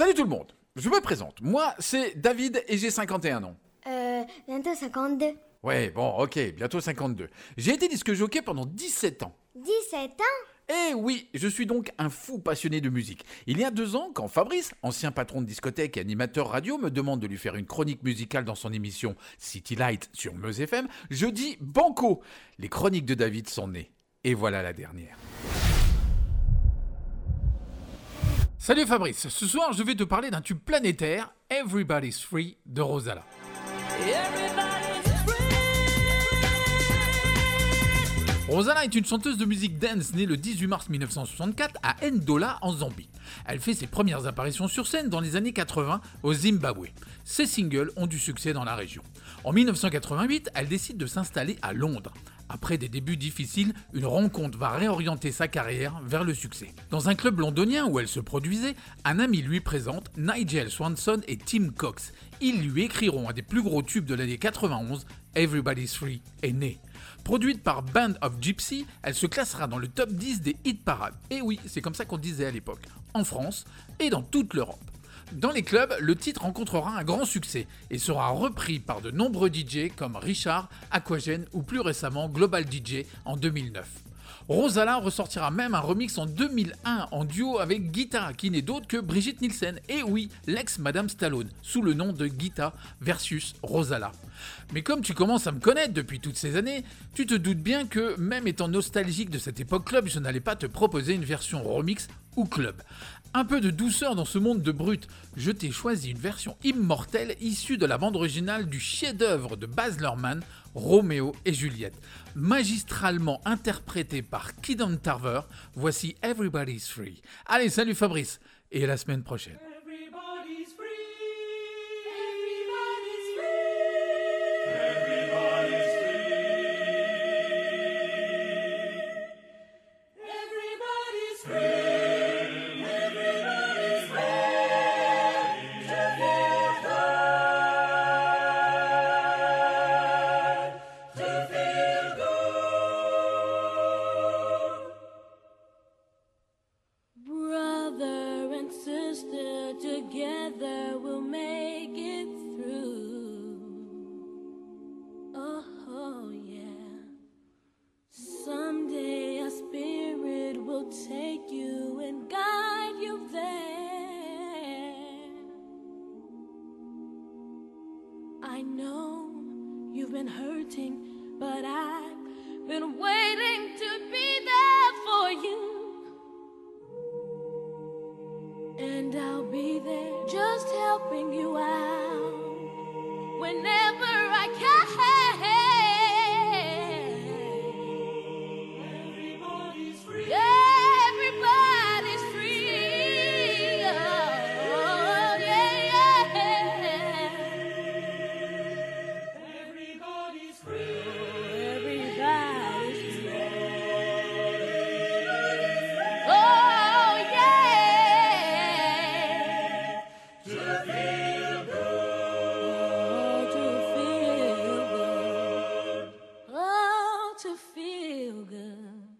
Salut tout le monde, je me présente. Moi, c'est David et j'ai 51 ans. Euh, bientôt 52. Ouais, bon, ok, bientôt 52. J'ai été disque jockey pendant 17 ans. 17 ans? Eh oui, je suis donc un fou passionné de musique. Il y a deux ans, quand Fabrice, ancien patron de discothèque et animateur radio, me demande de lui faire une chronique musicale dans son émission City Light sur Meuse FM, je dis banco. Les chroniques de David sont nées. Et voilà la dernière. Salut Fabrice, ce soir je vais te parler d'un tube planétaire, Everybody's Free de Rosala. Rosala est une chanteuse de musique dance née le 18 mars 1964 à Ndola en Zambie. Elle fait ses premières apparitions sur scène dans les années 80 au Zimbabwe. Ses singles ont du succès dans la région. En 1988, elle décide de s'installer à Londres. Après des débuts difficiles, une rencontre va réorienter sa carrière vers le succès. Dans un club londonien où elle se produisait, un ami lui présente Nigel Swanson et Tim Cox. Ils lui écriront un des plus gros tubes de l'année 91, Everybody's Free est né. Produite par Band of Gypsy, elle se classera dans le top 10 des hit parades. Et oui, c'est comme ça qu'on disait à l'époque, en France et dans toute l'Europe. Dans les clubs, le titre rencontrera un grand succès et sera repris par de nombreux DJ comme Richard, Aquagen ou plus récemment Global DJ en 2009. Rosala ressortira même un remix en 2001 en duo avec Guita, qui n'est d'autre que Brigitte Nielsen. Et oui, l'ex-Madame Stallone, sous le nom de Guita versus Rosala. Mais comme tu commences à me connaître depuis toutes ces années, tu te doutes bien que, même étant nostalgique de cette époque club, je n'allais pas te proposer une version remix ou club. Un peu de douceur dans ce monde de brut. Je t'ai choisi une version immortelle issue de la bande originale du chef-d'œuvre de Baz Luhrmann, Roméo et Juliette. Magistralement interprété par Kidon Tarver, voici Everybody's Free. Allez, salut Fabrice, et à la semaine prochaine. I know you've been hurting, but I've been waiting to be there for you. And I'll be there just helping you out yoga.